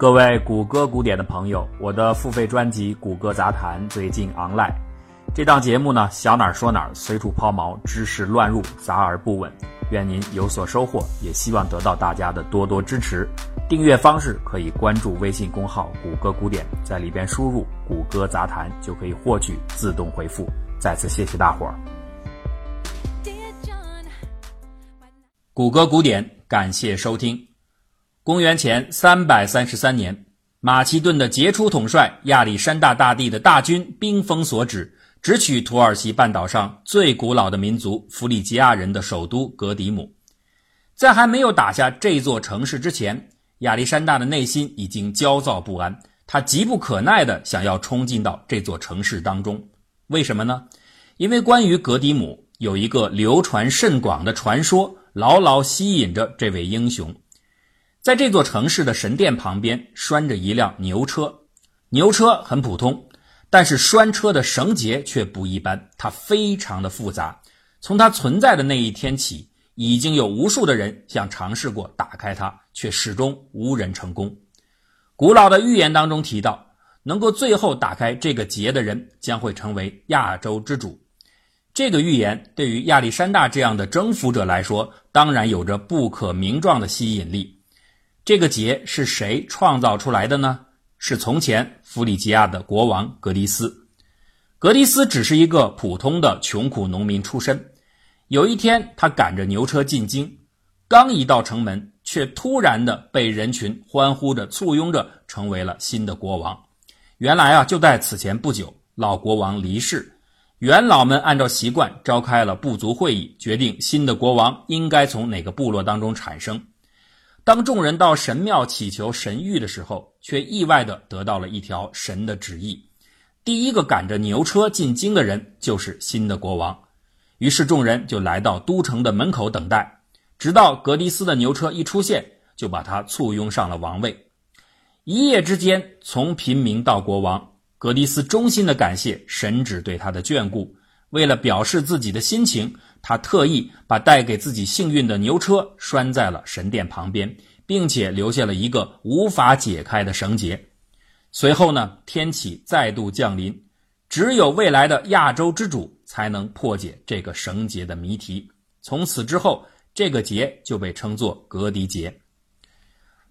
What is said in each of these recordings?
各位谷歌古典的朋友，我的付费专辑《谷歌杂谈》最近 online。这档节目呢，想哪儿说哪儿，随处抛锚，知识乱入，杂而不稳。愿您有所收获，也希望得到大家的多多支持。订阅方式可以关注微信公号“谷歌古典”，在里边输入“谷歌杂谈”就可以获取自动回复。再次谢谢大伙儿。谷歌古典，感谢收听。公元前三百三十三年，马其顿的杰出统帅亚历山大大帝的大军兵锋所指，直取土耳其半岛上最古老的民族弗里吉亚人的首都格迪姆。在还没有打下这座城市之前，亚历山大的内心已经焦躁不安，他急不可耐地想要冲进到这座城市当中。为什么呢？因为关于格迪姆有一个流传甚广的传说，牢牢吸引着这位英雄。在这座城市的神殿旁边拴着一辆牛车，牛车很普通，但是拴车的绳结却不一般，它非常的复杂。从它存在的那一天起，已经有无数的人想尝试过打开它，却始终无人成功。古老的预言当中提到，能够最后打开这个结的人将会成为亚洲之主。这个预言对于亚历山大这样的征服者来说，当然有着不可名状的吸引力。这个节是谁创造出来的呢？是从前弗里吉亚的国王格迪斯。格迪斯只是一个普通的穷苦农民出身。有一天，他赶着牛车进京，刚一到城门，却突然的被人群欢呼着簇拥着，成为了新的国王。原来啊，就在此前不久，老国王离世，元老们按照习惯召开了部族会议，决定新的国王应该从哪个部落当中产生。当众人到神庙祈求神谕的时候，却意外地得到了一条神的旨意：第一个赶着牛车进京的人就是新的国王。于是众人就来到都城的门口等待，直到格迪斯的牛车一出现，就把他簇拥上了王位。一夜之间，从平民到国王，格迪斯衷心的感谢神旨对他的眷顾。为了表示自己的心情。他特意把带给自己幸运的牛车拴在了神殿旁边，并且留下了一个无法解开的绳结。随后呢，天启再度降临，只有未来的亚洲之主才能破解这个绳结的谜题。从此之后，这个结就被称作格迪结。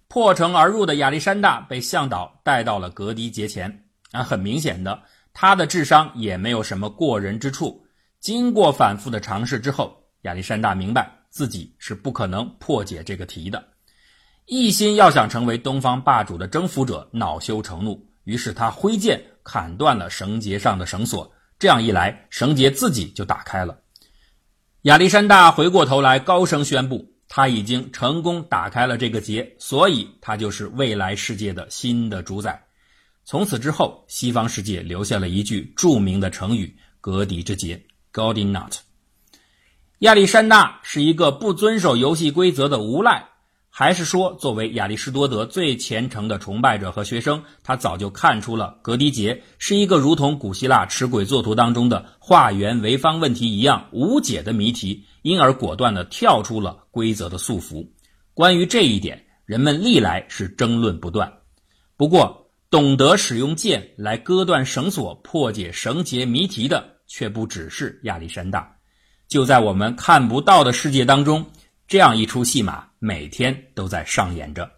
破城而入的亚历山大被向导带到了格迪节前，啊，很明显的，他的智商也没有什么过人之处。经过反复的尝试之后，亚历山大明白自己是不可能破解这个题的，一心要想成为东方霸主的征服者，恼羞成怒，于是他挥剑砍断了绳结上的绳索，这样一来，绳结自己就打开了。亚历山大回过头来，高声宣布，他已经成功打开了这个结，所以他就是未来世界的新的主宰。从此之后，西方世界留下了一句著名的成语“格敌之节”。God in not，亚历山大是一个不遵守游戏规则的无赖，还是说作为亚里士多德最虔诚的崇拜者和学生，他早就看出了格迪杰是一个如同古希腊持轨作图当中的化圆为方问题一样无解的谜题，因而果断地跳出了规则的束缚。关于这一点，人们历来是争论不断。不过，懂得使用剑来割断绳索、破解绳结谜题的。却不只是亚历山大，就在我们看不到的世界当中，这样一出戏码每天都在上演着。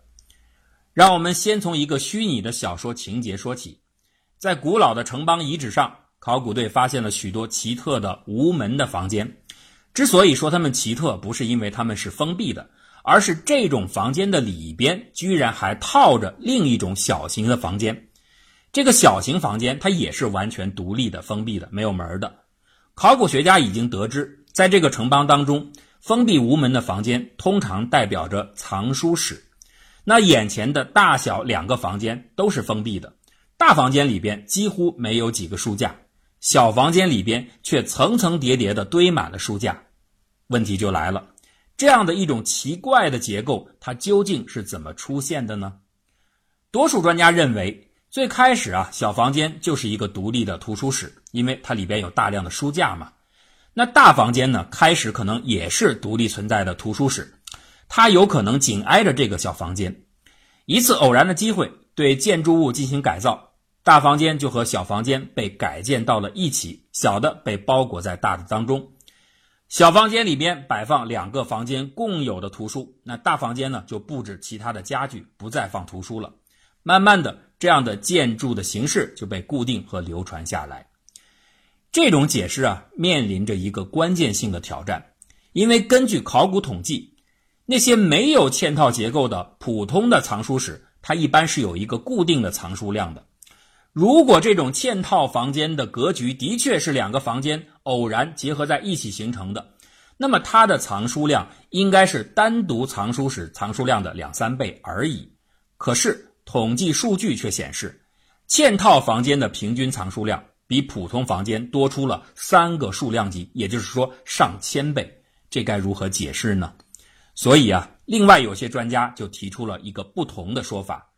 让我们先从一个虚拟的小说情节说起，在古老的城邦遗址上，考古队发现了许多奇特的无门的房间。之所以说它们奇特，不是因为它们是封闭的，而是这种房间的里边居然还套着另一种小型的房间。这个小型房间，它也是完全独立的、封闭的、没有门的。考古学家已经得知，在这个城邦当中，封闭无门的房间通常代表着藏书室。那眼前的大小两个房间都是封闭的，大房间里边几乎没有几个书架，小房间里边却层层叠叠的堆满了书架。问题就来了，这样的一种奇怪的结构，它究竟是怎么出现的呢？多数专家认为。最开始啊，小房间就是一个独立的图书室，因为它里边有大量的书架嘛。那大房间呢，开始可能也是独立存在的图书室，它有可能紧挨着这个小房间。一次偶然的机会，对建筑物进行改造，大房间就和小房间被改建到了一起，小的被包裹在大的当中。小房间里边摆放两个房间共有的图书，那大房间呢就布置其他的家具，不再放图书了。慢慢的，这样的建筑的形式就被固定和流传下来。这种解释啊，面临着一个关键性的挑战，因为根据考古统计，那些没有嵌套结构的普通的藏书室，它一般是有一个固定的藏书量的。如果这种嵌套房间的格局的确是两个房间偶然结合在一起形成的，那么它的藏书量应该是单独藏书室藏书量的两三倍而已。可是，统计数据却显示，嵌套房间的平均藏书量比普通房间多出了三个数量级，也就是说上千倍。这该如何解释呢？所以啊，另外有些专家就提出了一个不同的说法：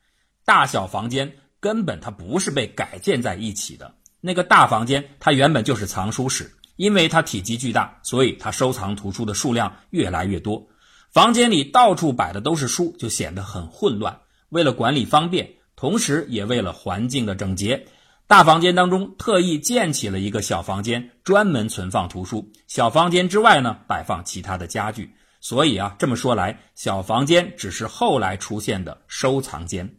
大小房间根本它不是被改建在一起的。那个大房间它原本就是藏书室，因为它体积巨大，所以它收藏图书的数量越来越多。房间里到处摆的都是书，就显得很混乱。为了管理方便，同时也为了环境的整洁，大房间当中特意建起了一个小房间，专门存放图书。小房间之外呢，摆放其他的家具。所以啊，这么说来，小房间只是后来出现的收藏间。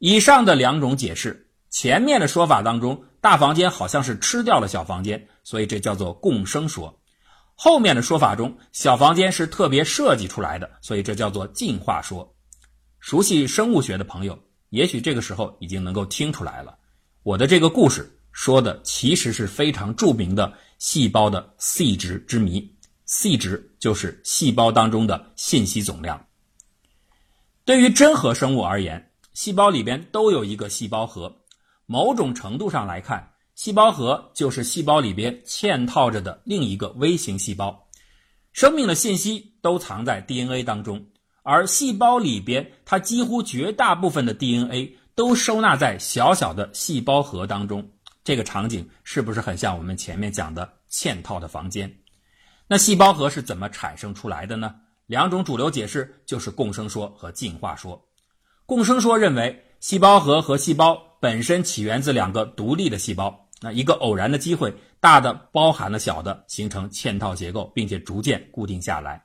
以上的两种解释，前面的说法当中，大房间好像是吃掉了小房间，所以这叫做共生说；后面的说法中，小房间是特别设计出来的，所以这叫做进化说。熟悉生物学的朋友，也许这个时候已经能够听出来了。我的这个故事说的其实是非常著名的细胞的 C 值之谜。C 值就是细胞当中的信息总量。对于真核生物而言，细胞里边都有一个细胞核。某种程度上来看，细胞核就是细胞里边嵌套着的另一个微型细胞。生命的信息都藏在 DNA 当中。而细胞里边，它几乎绝大部分的 DNA 都收纳在小小的细胞核当中。这个场景是不是很像我们前面讲的嵌套的房间？那细胞核是怎么产生出来的呢？两种主流解释就是共生说和进化说。共生说认为，细胞核和细胞本身起源自两个独立的细胞，那一个偶然的机会，大的包含了小的，形成嵌套结构，并且逐渐固定下来。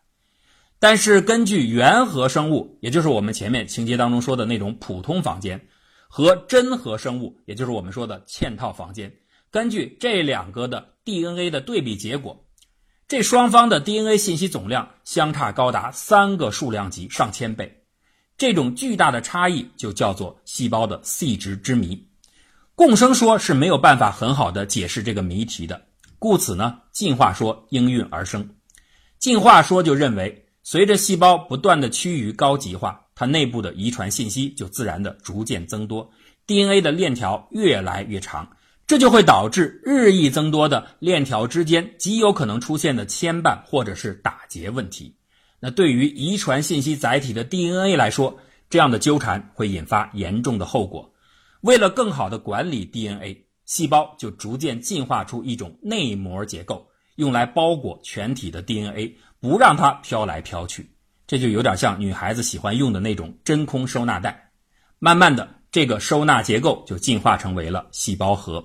但是，根据原核生物，也就是我们前面情节当中说的那种普通房间，和真核生物，也就是我们说的嵌套房间，根据这两个的 DNA 的对比结果，这双方的 DNA 信息总量相差高达三个数量级，上千倍。这种巨大的差异就叫做细胞的 C 值之谜。共生说是没有办法很好的解释这个谜题的，故此呢，进化说应运而生。进化说就认为。随着细胞不断的趋于高级化，它内部的遗传信息就自然的逐渐增多，DNA 的链条越来越长，这就会导致日益增多的链条之间极有可能出现的牵绊或者是打结问题。那对于遗传信息载体的 DNA 来说，这样的纠缠会引发严重的后果。为了更好的管理 DNA，细胞就逐渐进化出一种内膜结构，用来包裹全体的 DNA。不让它飘来飘去，这就有点像女孩子喜欢用的那种真空收纳袋。慢慢的，这个收纳结构就进化成为了细胞核。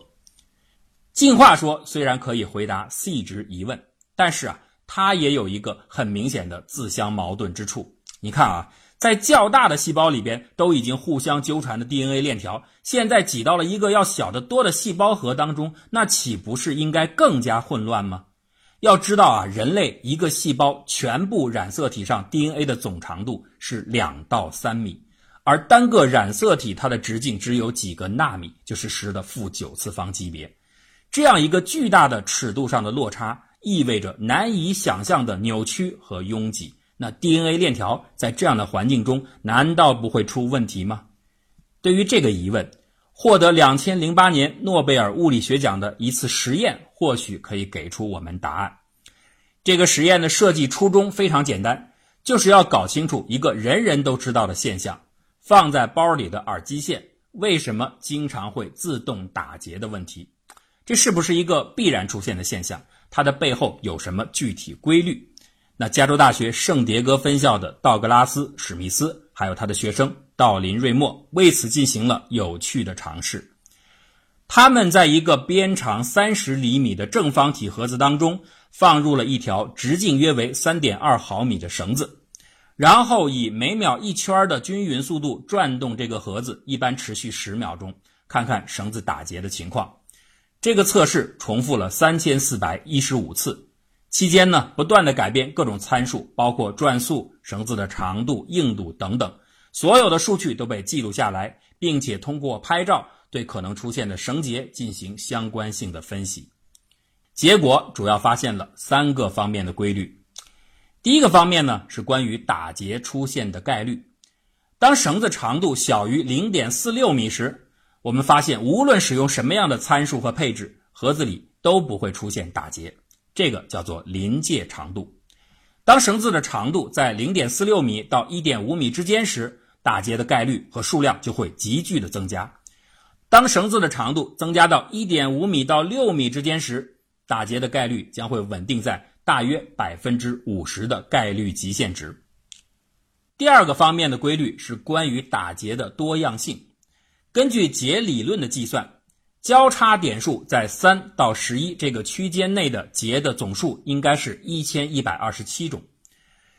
进化说虽然可以回答 C 值疑问，但是啊，它也有一个很明显的自相矛盾之处。你看啊，在较大的细胞里边都已经互相纠缠的 DNA 链条，现在挤到了一个要小得多的细胞核当中，那岂不是应该更加混乱吗？要知道啊，人类一个细胞全部染色体上 DNA 的总长度是两到三米，而单个染色体它的直径只有几个纳米，就是十的负九次方级别。这样一个巨大的尺度上的落差，意味着难以想象的扭曲和拥挤。那 DNA 链条在这样的环境中，难道不会出问题吗？对于这个疑问。获得两千零八年诺贝尔物理学奖的一次实验，或许可以给出我们答案。这个实验的设计初衷非常简单，就是要搞清楚一个人人都知道的现象：放在包里的耳机线为什么经常会自动打结的问题。这是不是一个必然出现的现象？它的背后有什么具体规律？那加州大学圣迭戈分校的道格拉斯·史密斯还有他的学生道林瑞默为此进行了有趣的尝试。他们在一个边长三十厘米的正方体盒子当中放入了一条直径约为三点二毫米的绳子，然后以每秒一圈的均匀速度转动这个盒子，一般持续十秒钟，看看绳子打结的情况。这个测试重复了三千四百一十五次，期间呢不断的改变各种参数，包括转速、绳子的长度、硬度等等，所有的数据都被记录下来，并且通过拍照。对可能出现的绳结进行相关性的分析，结果主要发现了三个方面的规律。第一个方面呢是关于打结出现的概率。当绳子长度小于零点四六米时，我们发现无论使用什么样的参数和配置，盒子里都不会出现打结。这个叫做临界长度。当绳子的长度在零点四六米到一点五米之间时，打结的概率和数量就会急剧的增加。当绳子的长度增加到一点五米到六米之间时，打结的概率将会稳定在大约百分之五十的概率极限值。第二个方面的规律是关于打结的多样性。根据结理论的计算，交叉点数在三到十一这个区间内的结的总数应该是一千一百二十七种。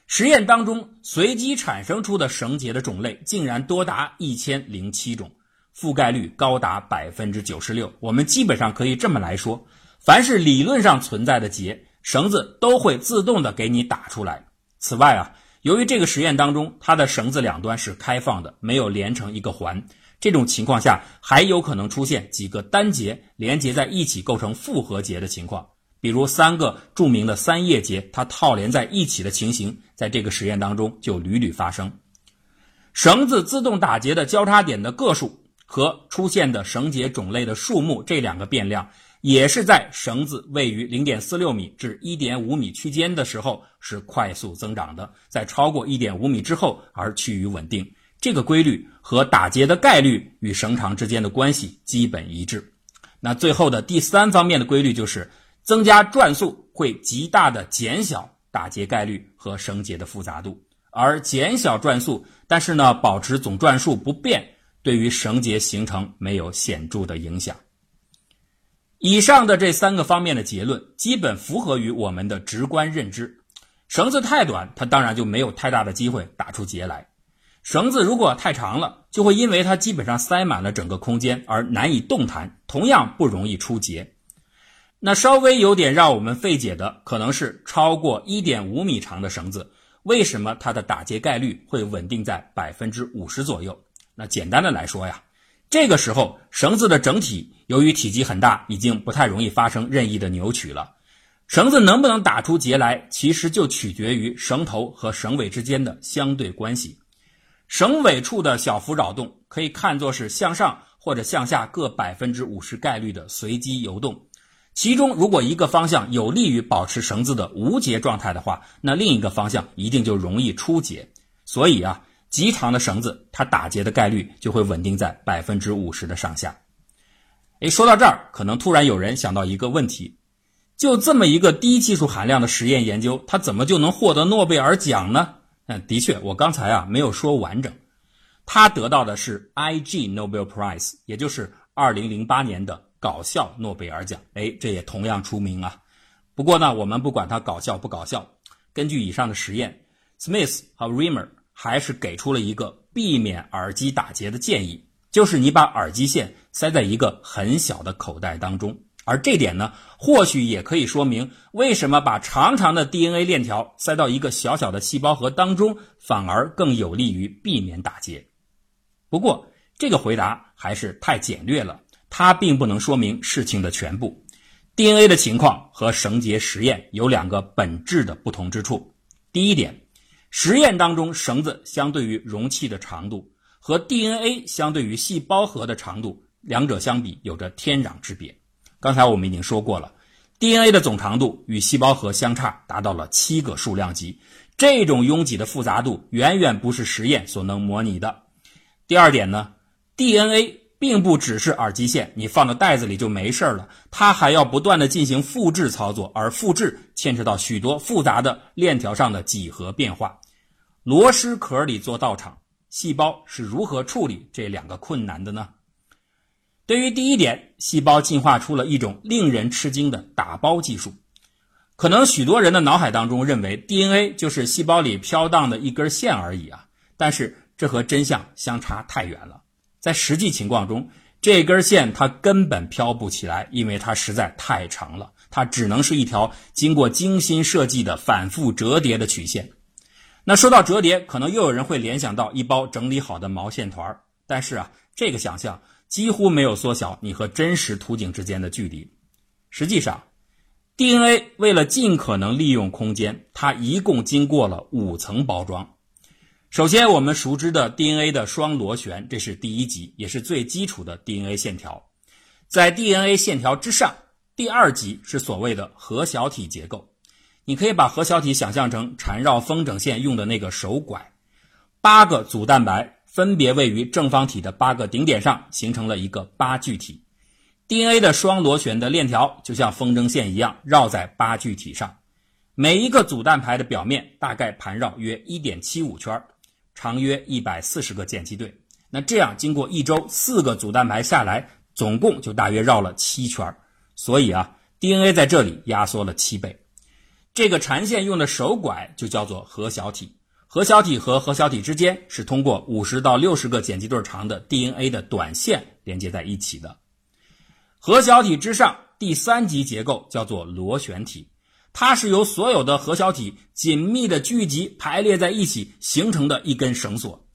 实验当中随机产生出的绳结的种类竟然多达一千零七种。覆盖率高达百分之九十六，我们基本上可以这么来说：凡是理论上存在的结，绳子都会自动的给你打出来。此外啊，由于这个实验当中它的绳子两端是开放的，没有连成一个环，这种情况下还有可能出现几个单结连接在一起构成复合结的情况，比如三个著名的三叶结，它套连在一起的情形，在这个实验当中就屡屡发生。绳子自动打结的交叉点的个数。和出现的绳结种类的数目这两个变量，也是在绳子位于零点四六米至一点五米区间的时候是快速增长的，在超过一点五米之后而趋于稳定。这个规律和打结的概率与绳长之间的关系基本一致。那最后的第三方面的规律就是，增加转速会极大的减小打结概率和绳结的复杂度，而减小转速，但是呢保持总转数不变。对于绳结形成没有显著的影响。以上的这三个方面的结论基本符合于我们的直观认知。绳子太短，它当然就没有太大的机会打出结来；绳子如果太长了，就会因为它基本上塞满了整个空间而难以动弹，同样不容易出结。那稍微有点让我们费解的，可能是超过一点五米长的绳子，为什么它的打结概率会稳定在百分之五十左右？那简单的来说呀，这个时候绳子的整体由于体积很大，已经不太容易发生任意的扭曲了。绳子能不能打出结来，其实就取决于绳头和绳尾之间的相对关系。绳尾处的小幅扰动可以看作是向上或者向下各百分之五十概率的随机游动。其中如果一个方向有利于保持绳子的无结状态的话，那另一个方向一定就容易出结。所以啊。极长的绳子，它打结的概率就会稳定在百分之五十的上下。哎，说到这儿，可能突然有人想到一个问题：就这么一个低技术含量的实验研究，它怎么就能获得诺贝尔奖呢？嗯，的确，我刚才啊没有说完整。他得到的是 IG Nobel Prize，也就是二零零八年的搞笑诺贝尔奖。哎，这也同样出名啊。不过呢，我们不管它搞笑不搞笑，根据以上的实验，Smith 和 Rimmer。还是给出了一个避免耳机打结的建议，就是你把耳机线塞在一个很小的口袋当中。而这点呢，或许也可以说明为什么把长长的 DNA 链条塞到一个小小的细胞核当中，反而更有利于避免打结。不过，这个回答还是太简略了，它并不能说明事情的全部。DNA 的情况和绳结实验有两个本质的不同之处。第一点。实验当中，绳子相对于容器的长度和 DNA 相对于细胞核的长度，两者相比有着天壤之别。刚才我们已经说过了，DNA 的总长度与细胞核相差达到了七个数量级，这种拥挤的复杂度远远不是实验所能模拟的。第二点呢，DNA 并不只是耳机线，你放到袋子里就没事了，它还要不断的进行复制操作，而复制牵扯到许多复杂的链条上的几何变化。螺蛳壳里做道场，细胞是如何处理这两个困难的呢？对于第一点，细胞进化出了一种令人吃惊的打包技术。可能许多人的脑海当中认为 DNA 就是细胞里飘荡的一根线而已啊，但是这和真相相差太远了。在实际情况中，这根线它根本飘不起来，因为它实在太长了，它只能是一条经过精心设计的反复折叠的曲线。那说到折叠，可能又有人会联想到一包整理好的毛线团但是啊，这个想象几乎没有缩小你和真实图景之间的距离。实际上。DNA 为了尽可能利用空间，它一共经过了五层包装。首先，我们熟知的 DNA 的双螺旋，这是第一级，也是最基础的 DNA 线条。在 DNA 线条之上，第二级是所谓的核小体结构。你可以把核小体想象成缠绕风筝线用的那个手拐，八个组蛋白分别位于正方体的八个顶点上，形成了一个八聚体。DNA 的双螺旋的链条就像风筝线一样绕在八聚体上，每一个组蛋白的表面大概盘绕约1.75圈，长约140个碱基对。那这样经过一周四个组蛋白下来，总共就大约绕了七圈。所以啊，DNA 在这里压缩了七倍。这个缠线用的手拐就叫做核小体，核小体和核小体之间是通过50到60个碱基对长的 DNA 的短线连接在一起的。核小体之上，第三级结构叫做螺旋体，它是由所有的核小体紧密的聚集排列在一起形成的一根绳索。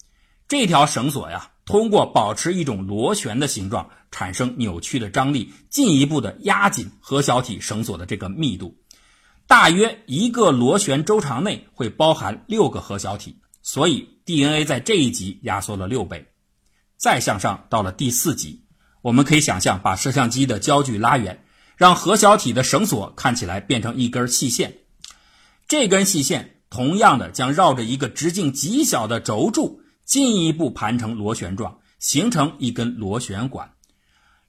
这条绳索呀，通过保持一种螺旋的形状，产生扭曲的张力，进一步的压紧核小体绳索的这个密度。大约一个螺旋周长内会包含六个核小体，所以 DNA 在这一级压缩了六倍。再向上到了第四级。我们可以想象，把摄像机的焦距拉远，让核小体的绳索看起来变成一根细线。这根细线同样的将绕着一个直径极小的轴柱，进一步盘成螺旋状，形成一根螺旋管。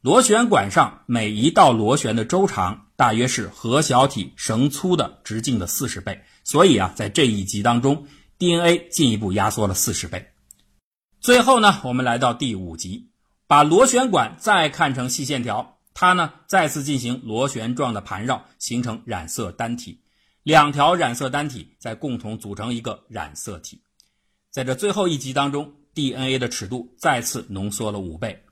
螺旋管上每一道螺旋的周长大约是核小体绳粗的直径的四十倍。所以啊，在这一级当中，DNA 进一步压缩了四十倍。最后呢，我们来到第五级。把螺旋管再看成细线条，它呢再次进行螺旋状的盘绕，形成染色单体。两条染色单体再共同组成一个染色体。在这最后一级当中，DNA 的尺度再次浓缩了五倍。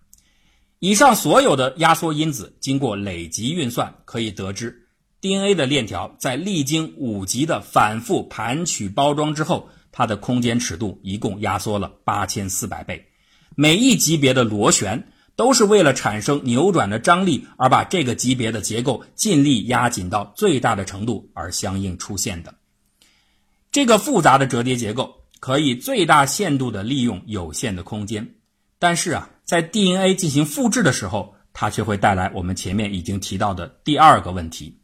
以上所有的压缩因子经过累积运算，可以得知，DNA 的链条在历经五级的反复盘曲包装之后，它的空间尺度一共压缩了八千四百倍。每一级别的螺旋都是为了产生扭转的张力而把这个级别的结构尽力压紧到最大的程度而相应出现的。这个复杂的折叠结构可以最大限度地利用有限的空间，但是啊，在 DNA 进行复制的时候，它却会带来我们前面已经提到的第二个问题：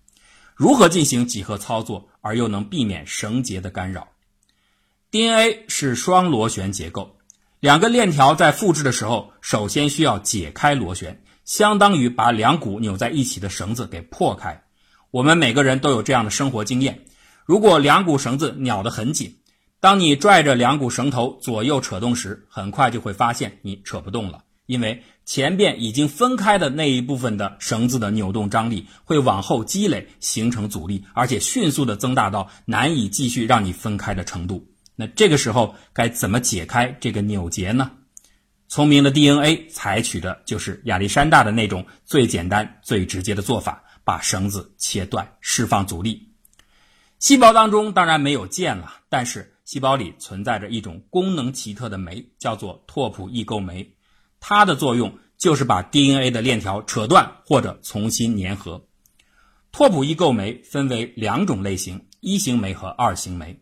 如何进行几何操作而又能避免绳结的干扰？DNA 是双螺旋结构。两个链条在复制的时候，首先需要解开螺旋，相当于把两股扭在一起的绳子给破开。我们每个人都有这样的生活经验：如果两股绳子咬得很紧，当你拽着两股绳头左右扯动时，很快就会发现你扯不动了，因为前边已经分开的那一部分的绳子的扭动张力会往后积累，形成阻力，而且迅速的增大到难以继续让你分开的程度。那这个时候该怎么解开这个扭结呢？聪明的 DNA 采取的就是亚历山大的那种最简单、最直接的做法，把绳子切断，释放阻力。细胞当中当然没有键了，但是细胞里存在着一种功能奇特的酶，叫做拓扑异构酶。它的作用就是把 DNA 的链条扯断或者重新粘合。拓扑异构酶分为两种类型：一型酶和二型酶。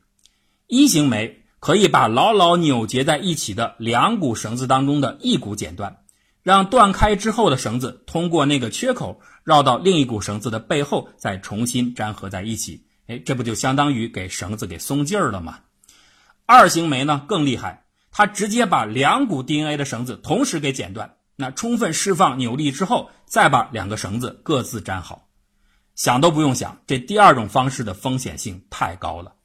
一型酶可以把牢牢扭结在一起的两股绳子当中的一股剪断，让断开之后的绳子通过那个缺口绕到另一股绳子的背后，再重新粘合在一起。哎，这不就相当于给绳子给松劲儿了吗？二型酶呢更厉害，它直接把两股 DNA 的绳子同时给剪断，那充分释放扭力之后，再把两个绳子各自粘好。想都不用想，这第二种方式的风险性太高了。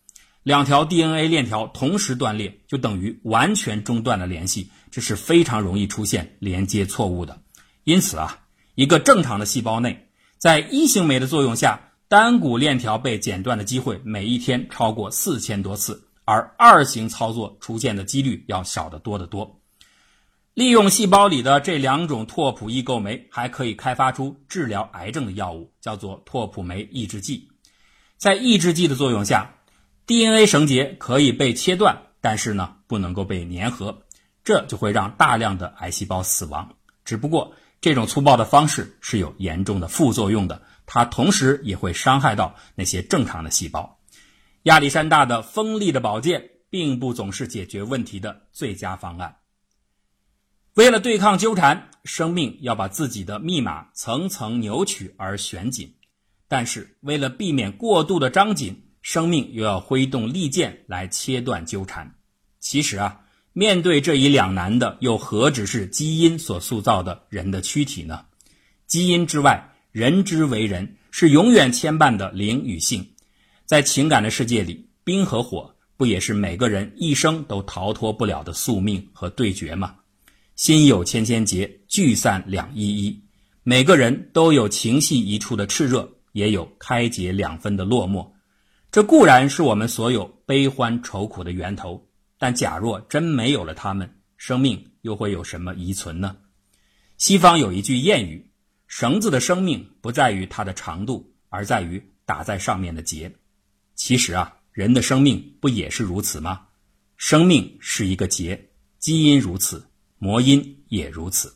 两条 DNA 链条同时断裂，就等于完全中断了联系，这是非常容易出现连接错误的。因此啊，一个正常的细胞内，在一型酶的作用下，单股链条被剪断的机会每一天超过四千多次，而二型操作出现的几率要小得多得多。利用细胞里的这两种拓扑异构酶，还可以开发出治疗癌症的药物，叫做拓扑酶抑制剂。在抑制剂的作用下，DNA 绳结可以被切断，但是呢，不能够被粘合，这就会让大量的癌细胞死亡。只不过这种粗暴的方式是有严重的副作用的。它同时也会伤害到那些正常的细胞。亚历山大的锋利的宝剑并不总是解决问题的最佳方案。为了对抗纠缠，生命要把自己的密码层层扭曲而旋紧；但是为了避免过度的张紧，生命又要挥动利剑来切断纠缠。其实啊，面对这一两难的，又何止是基因所塑造的人的躯体呢？基因之外。人之为人是永远牵绊的灵与性，在情感的世界里，冰和火不也是每个人一生都逃脱不了的宿命和对决吗？心有千千结，聚散两依依。每个人都有情系一处的炽热，也有开解两分的落寞。这固然是我们所有悲欢愁苦的源头，但假若真没有了他们，生命又会有什么遗存呢？西方有一句谚语。绳子的生命不在于它的长度，而在于打在上面的结。其实啊，人的生命不也是如此吗？生命是一个结，基因如此，魔音也如此。